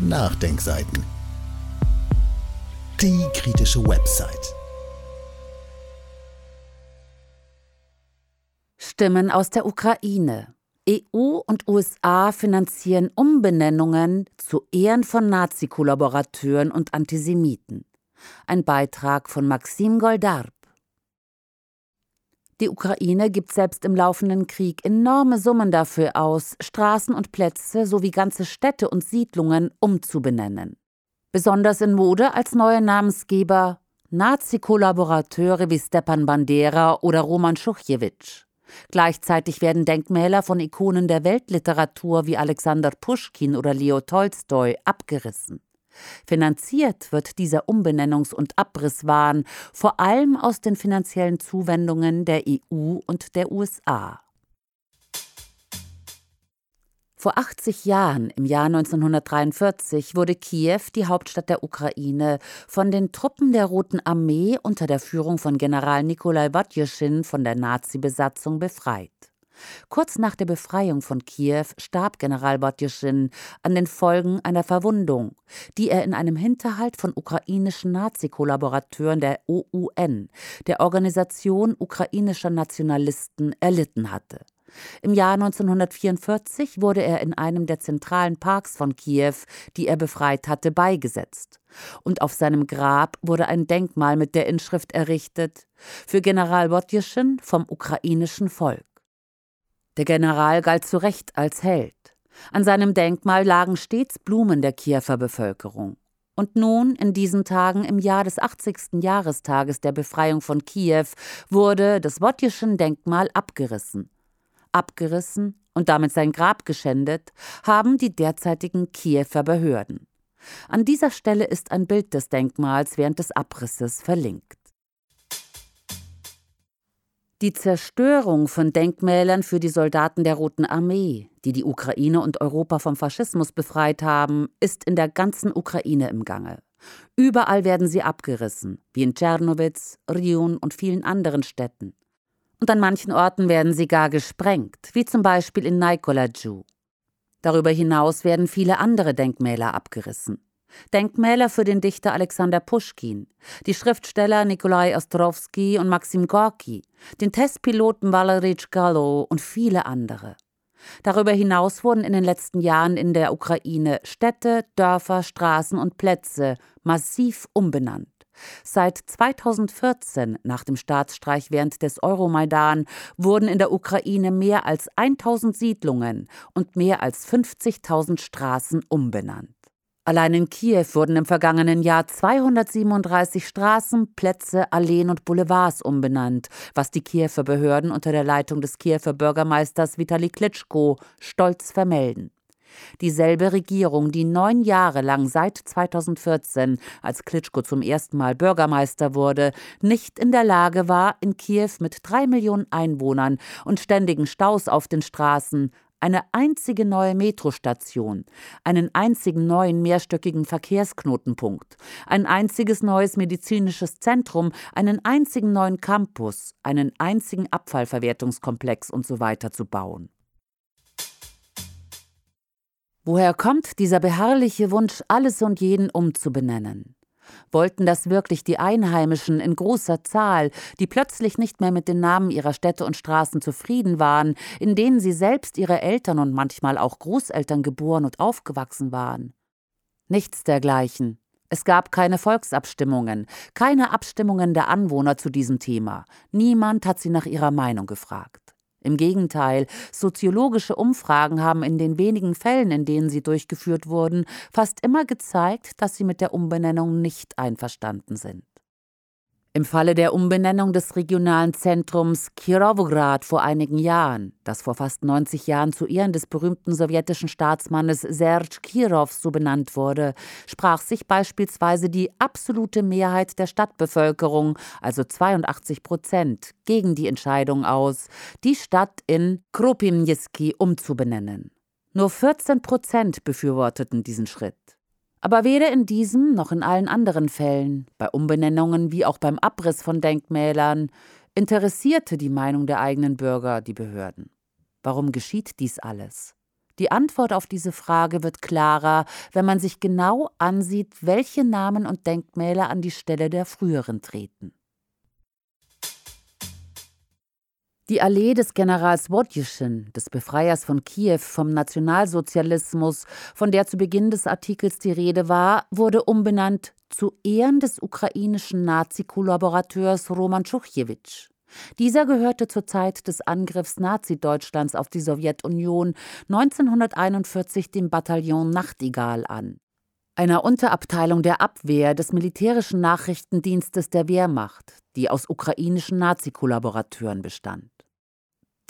Nachdenkseiten. Die kritische Website. Stimmen aus der Ukraine. EU und USA finanzieren Umbenennungen zu Ehren von Nazi-Kollaborateuren und Antisemiten. Ein Beitrag von Maxim Goldarb. Die Ukraine gibt selbst im laufenden Krieg enorme Summen dafür aus, Straßen und Plätze sowie ganze Städte und Siedlungen umzubenennen. Besonders in Mode als neue Namensgeber Nazi-Kollaborateure wie Stepan Bandera oder Roman Schuchjewitsch. Gleichzeitig werden Denkmäler von Ikonen der Weltliteratur wie Alexander Puschkin oder Leo Tolstoi abgerissen. Finanziert wird dieser Umbenennungs- und Abrisswahn vor allem aus den finanziellen Zuwendungen der EU und der USA. Vor 80 Jahren, im Jahr 1943, wurde Kiew, die Hauptstadt der Ukraine, von den Truppen der Roten Armee unter der Führung von General Nikolai Wotjeschin von der Nazi-Besatzung befreit. Kurz nach der Befreiung von Kiew starb General Wotjeschin an den Folgen einer Verwundung, die er in einem Hinterhalt von ukrainischen Nazi-Kollaborateuren der OUN, der Organisation ukrainischer Nationalisten, erlitten hatte. Im Jahr 1944 wurde er in einem der zentralen Parks von Kiew, die er befreit hatte, beigesetzt. Und auf seinem Grab wurde ein Denkmal mit der Inschrift errichtet für General Wotjeschin vom ukrainischen Volk. Der General galt zu Recht als Held. An seinem Denkmal lagen stets Blumen der Kiewer Bevölkerung. Und nun, in diesen Tagen im Jahr des 80. Jahrestages der Befreiung von Kiew, wurde das Wotjeschen Denkmal abgerissen abgerissen und damit sein Grab geschändet, haben die derzeitigen Kiewer Behörden. An dieser Stelle ist ein Bild des Denkmals während des Abrisses verlinkt. Die Zerstörung von Denkmälern für die Soldaten der Roten Armee, die die Ukraine und Europa vom Faschismus befreit haben, ist in der ganzen Ukraine im Gange. Überall werden sie abgerissen, wie in Tschernowitz, Rion und vielen anderen Städten und an manchen Orten werden sie gar gesprengt, wie zum Beispiel in Naikolaju. Darüber hinaus werden viele andere Denkmäler abgerissen. Denkmäler für den Dichter Alexander Puschkin, die Schriftsteller Nikolai Ostrowski und Maxim Gorki, den Testpiloten Valery Chkalo und viele andere. Darüber hinaus wurden in den letzten Jahren in der Ukraine Städte, Dörfer, Straßen und Plätze massiv umbenannt. Seit 2014, nach dem Staatsstreich während des Euromaidan, wurden in der Ukraine mehr als 1000 Siedlungen und mehr als 50.000 Straßen umbenannt. Allein in Kiew wurden im vergangenen Jahr 237 Straßen, Plätze, Alleen und Boulevards umbenannt, was die Kiewer Behörden unter der Leitung des Kiewer Bürgermeisters Vitali Klitschko stolz vermelden. Dieselbe Regierung, die neun Jahre lang seit 2014, als Klitschko zum ersten Mal Bürgermeister wurde, nicht in der Lage war, in Kiew mit drei Millionen Einwohnern und ständigen Staus auf den Straßen eine einzige neue Metrostation, einen einzigen neuen mehrstöckigen Verkehrsknotenpunkt, ein einziges neues medizinisches Zentrum, einen einzigen neuen Campus, einen einzigen Abfallverwertungskomplex und so weiter zu bauen. Woher kommt dieser beharrliche Wunsch, alles und jeden umzubenennen? Wollten das wirklich die Einheimischen in großer Zahl, die plötzlich nicht mehr mit den Namen ihrer Städte und Straßen zufrieden waren, in denen sie selbst ihre Eltern und manchmal auch Großeltern geboren und aufgewachsen waren? Nichts dergleichen. Es gab keine Volksabstimmungen, keine Abstimmungen der Anwohner zu diesem Thema. Niemand hat sie nach ihrer Meinung gefragt. Im Gegenteil, soziologische Umfragen haben in den wenigen Fällen, in denen sie durchgeführt wurden, fast immer gezeigt, dass sie mit der Umbenennung nicht einverstanden sind. Im Falle der Umbenennung des regionalen Zentrums Kirovograd vor einigen Jahren, das vor fast 90 Jahren zu Ehren des berühmten sowjetischen Staatsmannes Serge Kirov so benannt wurde, sprach sich beispielsweise die absolute Mehrheit der Stadtbevölkerung, also 82 Prozent, gegen die Entscheidung aus, die Stadt in Kropimniski umzubenennen. Nur 14 Prozent befürworteten diesen Schritt. Aber weder in diesem noch in allen anderen Fällen, bei Umbenennungen wie auch beim Abriss von Denkmälern, interessierte die Meinung der eigenen Bürger die Behörden. Warum geschieht dies alles? Die Antwort auf diese Frage wird klarer, wenn man sich genau ansieht, welche Namen und Denkmäler an die Stelle der früheren treten. Die Allee des Generals Wodjeschin, des Befreiers von Kiew vom Nationalsozialismus, von der zu Beginn des Artikels die Rede war, wurde umbenannt zu Ehren des ukrainischen Nazi-Kollaborateurs Roman Schuchjewitsch. Dieser gehörte zur Zeit des Angriffs Nazi-Deutschlands auf die Sowjetunion 1941 dem Bataillon Nachtigall an, einer Unterabteilung der Abwehr des militärischen Nachrichtendienstes der Wehrmacht, die aus ukrainischen Nazi-Kollaborateuren bestand.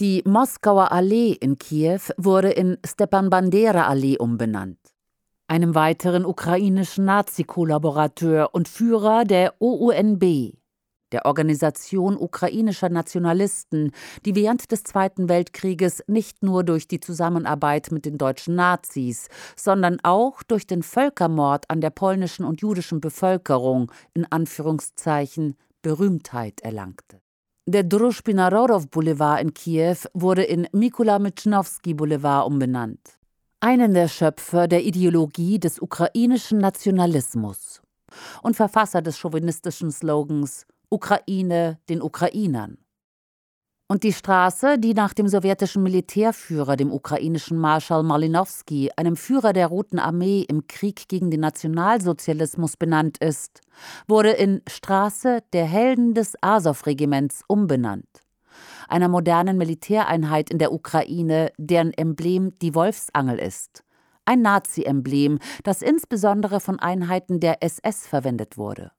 Die Moskauer Allee in Kiew wurde in Stepan Bandera Allee umbenannt. Einem weiteren ukrainischen Nazi-Kollaborateur und Führer der OUNB, der Organisation ukrainischer Nationalisten, die während des Zweiten Weltkrieges nicht nur durch die Zusammenarbeit mit den deutschen Nazis, sondern auch durch den Völkermord an der polnischen und jüdischen Bevölkerung in Anführungszeichen Berühmtheit erlangte. Der Druschbina-Rorow Boulevard in Kiew wurde in Mikola Michnowski Boulevard umbenannt. Einen der Schöpfer der Ideologie des ukrainischen Nationalismus und Verfasser des chauvinistischen Slogans Ukraine den Ukrainern. Und die Straße, die nach dem sowjetischen Militärführer, dem ukrainischen Marschall Malinowski, einem Führer der Roten Armee im Krieg gegen den Nationalsozialismus benannt ist, wurde in Straße der Helden des Asow-Regiments umbenannt, einer modernen Militäreinheit in der Ukraine, deren Emblem die Wolfsangel ist, ein Nazi-Emblem, das insbesondere von Einheiten der SS verwendet wurde.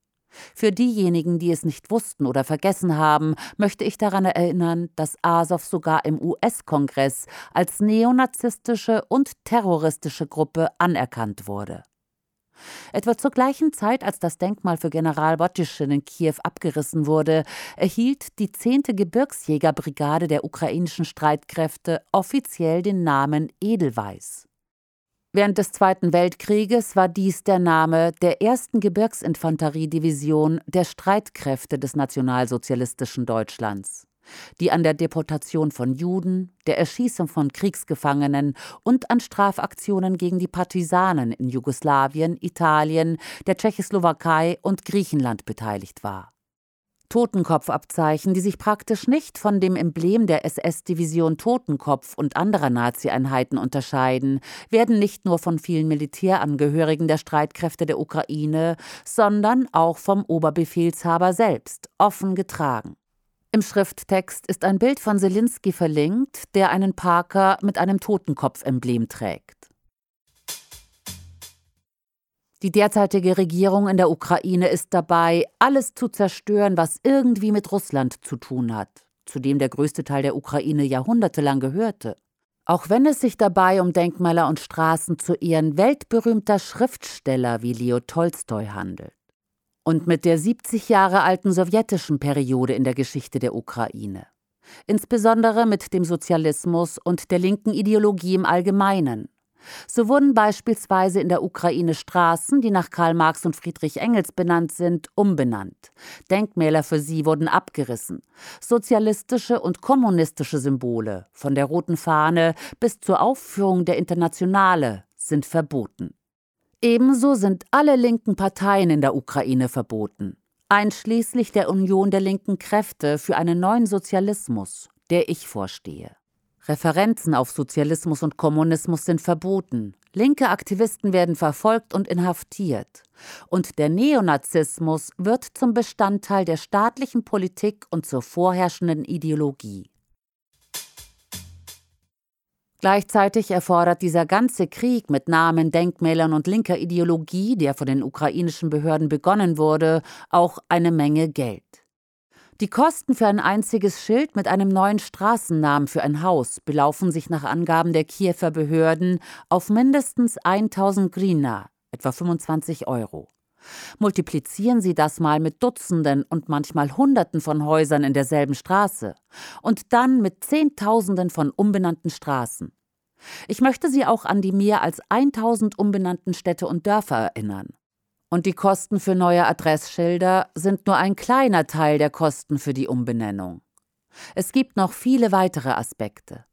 Für diejenigen, die es nicht wussten oder vergessen haben, möchte ich daran erinnern, dass Azov sogar im US-Kongress als neonazistische und terroristische Gruppe anerkannt wurde. Etwa zur gleichen Zeit, als das Denkmal für General Wottischin in Kiew abgerissen wurde, erhielt die 10. Gebirgsjägerbrigade der ukrainischen Streitkräfte offiziell den Namen Edelweiß. Während des Zweiten Weltkrieges war dies der Name der ersten Gebirgsinfanteriedivision der Streitkräfte des nationalsozialistischen Deutschlands, die an der Deportation von Juden, der Erschießung von Kriegsgefangenen und an Strafaktionen gegen die Partisanen in Jugoslawien, Italien, der Tschechoslowakei und Griechenland beteiligt war. Totenkopfabzeichen, die sich praktisch nicht von dem Emblem der SS-Division Totenkopf und anderer Nazi-Einheiten unterscheiden, werden nicht nur von vielen Militärangehörigen der Streitkräfte der Ukraine, sondern auch vom Oberbefehlshaber selbst offen getragen. Im Schrifttext ist ein Bild von Selinski verlinkt, der einen Parker mit einem Totenkopf-Emblem trägt. Die derzeitige Regierung in der Ukraine ist dabei, alles zu zerstören, was irgendwie mit Russland zu tun hat, zu dem der größte Teil der Ukraine jahrhundertelang gehörte. Auch wenn es sich dabei um Denkmäler und Straßen zu Ehren weltberühmter Schriftsteller wie Leo Tolstoi handelt. Und mit der 70 Jahre alten sowjetischen Periode in der Geschichte der Ukraine. Insbesondere mit dem Sozialismus und der linken Ideologie im Allgemeinen so wurden beispielsweise in der Ukraine Straßen, die nach Karl Marx und Friedrich Engels benannt sind, umbenannt. Denkmäler für sie wurden abgerissen. Sozialistische und kommunistische Symbole, von der roten Fahne bis zur Aufführung der Internationale, sind verboten. Ebenso sind alle linken Parteien in der Ukraine verboten, einschließlich der Union der linken Kräfte für einen neuen Sozialismus, der ich vorstehe. Referenzen auf Sozialismus und Kommunismus sind verboten. Linke Aktivisten werden verfolgt und inhaftiert. Und der Neonazismus wird zum Bestandteil der staatlichen Politik und zur vorherrschenden Ideologie. Gleichzeitig erfordert dieser ganze Krieg mit Namen, Denkmälern und linker Ideologie, der von den ukrainischen Behörden begonnen wurde, auch eine Menge Geld. Die Kosten für ein einziges Schild mit einem neuen Straßennamen für ein Haus belaufen sich nach Angaben der Kiewer Behörden auf mindestens 1000 Grina, etwa 25 Euro. Multiplizieren Sie das mal mit Dutzenden und manchmal Hunderten von Häusern in derselben Straße und dann mit Zehntausenden von umbenannten Straßen. Ich möchte Sie auch an die mehr als 1000 umbenannten Städte und Dörfer erinnern. Und die Kosten für neue Adressschilder sind nur ein kleiner Teil der Kosten für die Umbenennung. Es gibt noch viele weitere Aspekte.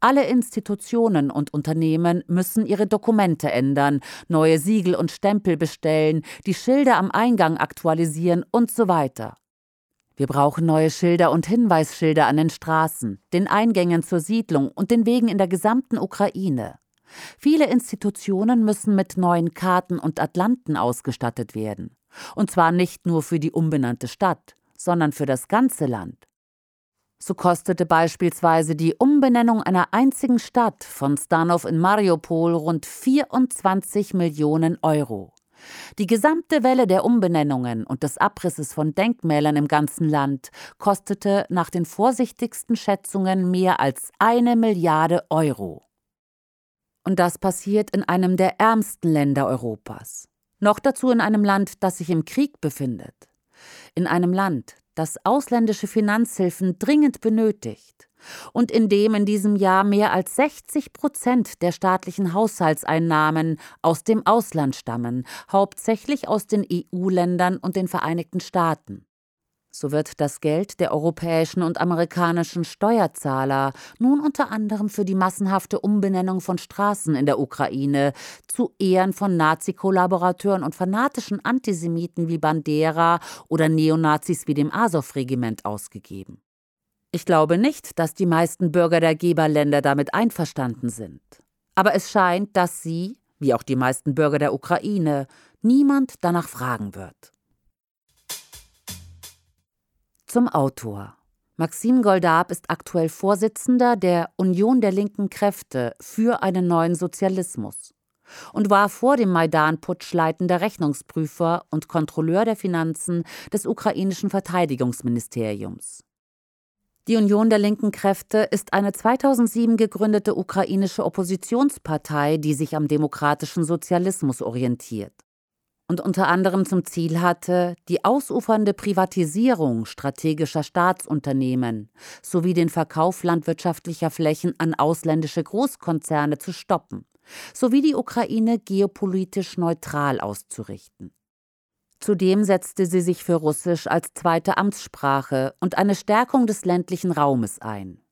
Alle Institutionen und Unternehmen müssen ihre Dokumente ändern, neue Siegel und Stempel bestellen, die Schilder am Eingang aktualisieren und so weiter. Wir brauchen neue Schilder und Hinweisschilder an den Straßen, den Eingängen zur Siedlung und den Wegen in der gesamten Ukraine. Viele Institutionen müssen mit neuen Karten und Atlanten ausgestattet werden. Und zwar nicht nur für die umbenannte Stadt, sondern für das ganze Land. So kostete beispielsweise die Umbenennung einer einzigen Stadt von Stanov in Mariupol rund 24 Millionen Euro. Die gesamte Welle der Umbenennungen und des Abrisses von Denkmälern im ganzen Land kostete nach den vorsichtigsten Schätzungen mehr als eine Milliarde Euro. Und das passiert in einem der ärmsten Länder Europas. Noch dazu in einem Land, das sich im Krieg befindet. In einem Land, das ausländische Finanzhilfen dringend benötigt und in dem in diesem Jahr mehr als 60 Prozent der staatlichen Haushaltseinnahmen aus dem Ausland stammen, hauptsächlich aus den EU-Ländern und den Vereinigten Staaten. So wird das Geld der europäischen und amerikanischen Steuerzahler nun unter anderem für die massenhafte Umbenennung von Straßen in der Ukraine zu Ehren von Nazi-Kollaborateuren und fanatischen Antisemiten wie Bandera oder Neonazis wie dem Azov-Regiment ausgegeben. Ich glaube nicht, dass die meisten Bürger der Geberländer damit einverstanden sind. Aber es scheint, dass sie, wie auch die meisten Bürger der Ukraine, niemand danach fragen wird. Zum Autor. Maxim Goldab ist aktuell Vorsitzender der Union der linken Kräfte für einen neuen Sozialismus und war vor dem Maidan-Putsch leitender Rechnungsprüfer und Kontrolleur der Finanzen des ukrainischen Verteidigungsministeriums. Die Union der linken Kräfte ist eine 2007 gegründete ukrainische Oppositionspartei, die sich am demokratischen Sozialismus orientiert und unter anderem zum Ziel hatte, die ausufernde Privatisierung strategischer Staatsunternehmen sowie den Verkauf landwirtschaftlicher Flächen an ausländische Großkonzerne zu stoppen, sowie die Ukraine geopolitisch neutral auszurichten. Zudem setzte sie sich für Russisch als zweite Amtssprache und eine Stärkung des ländlichen Raumes ein.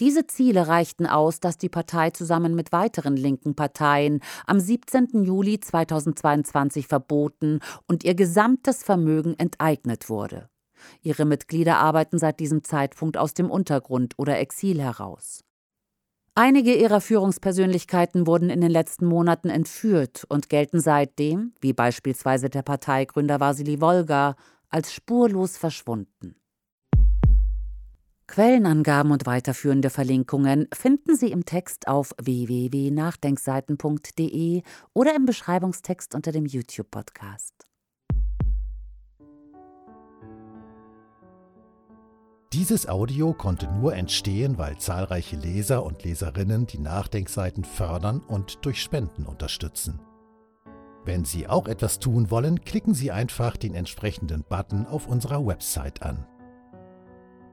Diese Ziele reichten aus, dass die Partei zusammen mit weiteren linken Parteien am 17. Juli 2022 verboten und ihr gesamtes Vermögen enteignet wurde. Ihre Mitglieder arbeiten seit diesem Zeitpunkt aus dem Untergrund oder Exil heraus. Einige ihrer Führungspersönlichkeiten wurden in den letzten Monaten entführt und gelten seitdem, wie beispielsweise der Parteigründer Vasili Wolga, als spurlos verschwunden. Quellenangaben und weiterführende Verlinkungen finden Sie im Text auf www.nachdenkseiten.de oder im Beschreibungstext unter dem YouTube-Podcast. Dieses Audio konnte nur entstehen, weil zahlreiche Leser und Leserinnen die Nachdenkseiten fördern und durch Spenden unterstützen. Wenn Sie auch etwas tun wollen, klicken Sie einfach den entsprechenden Button auf unserer Website an.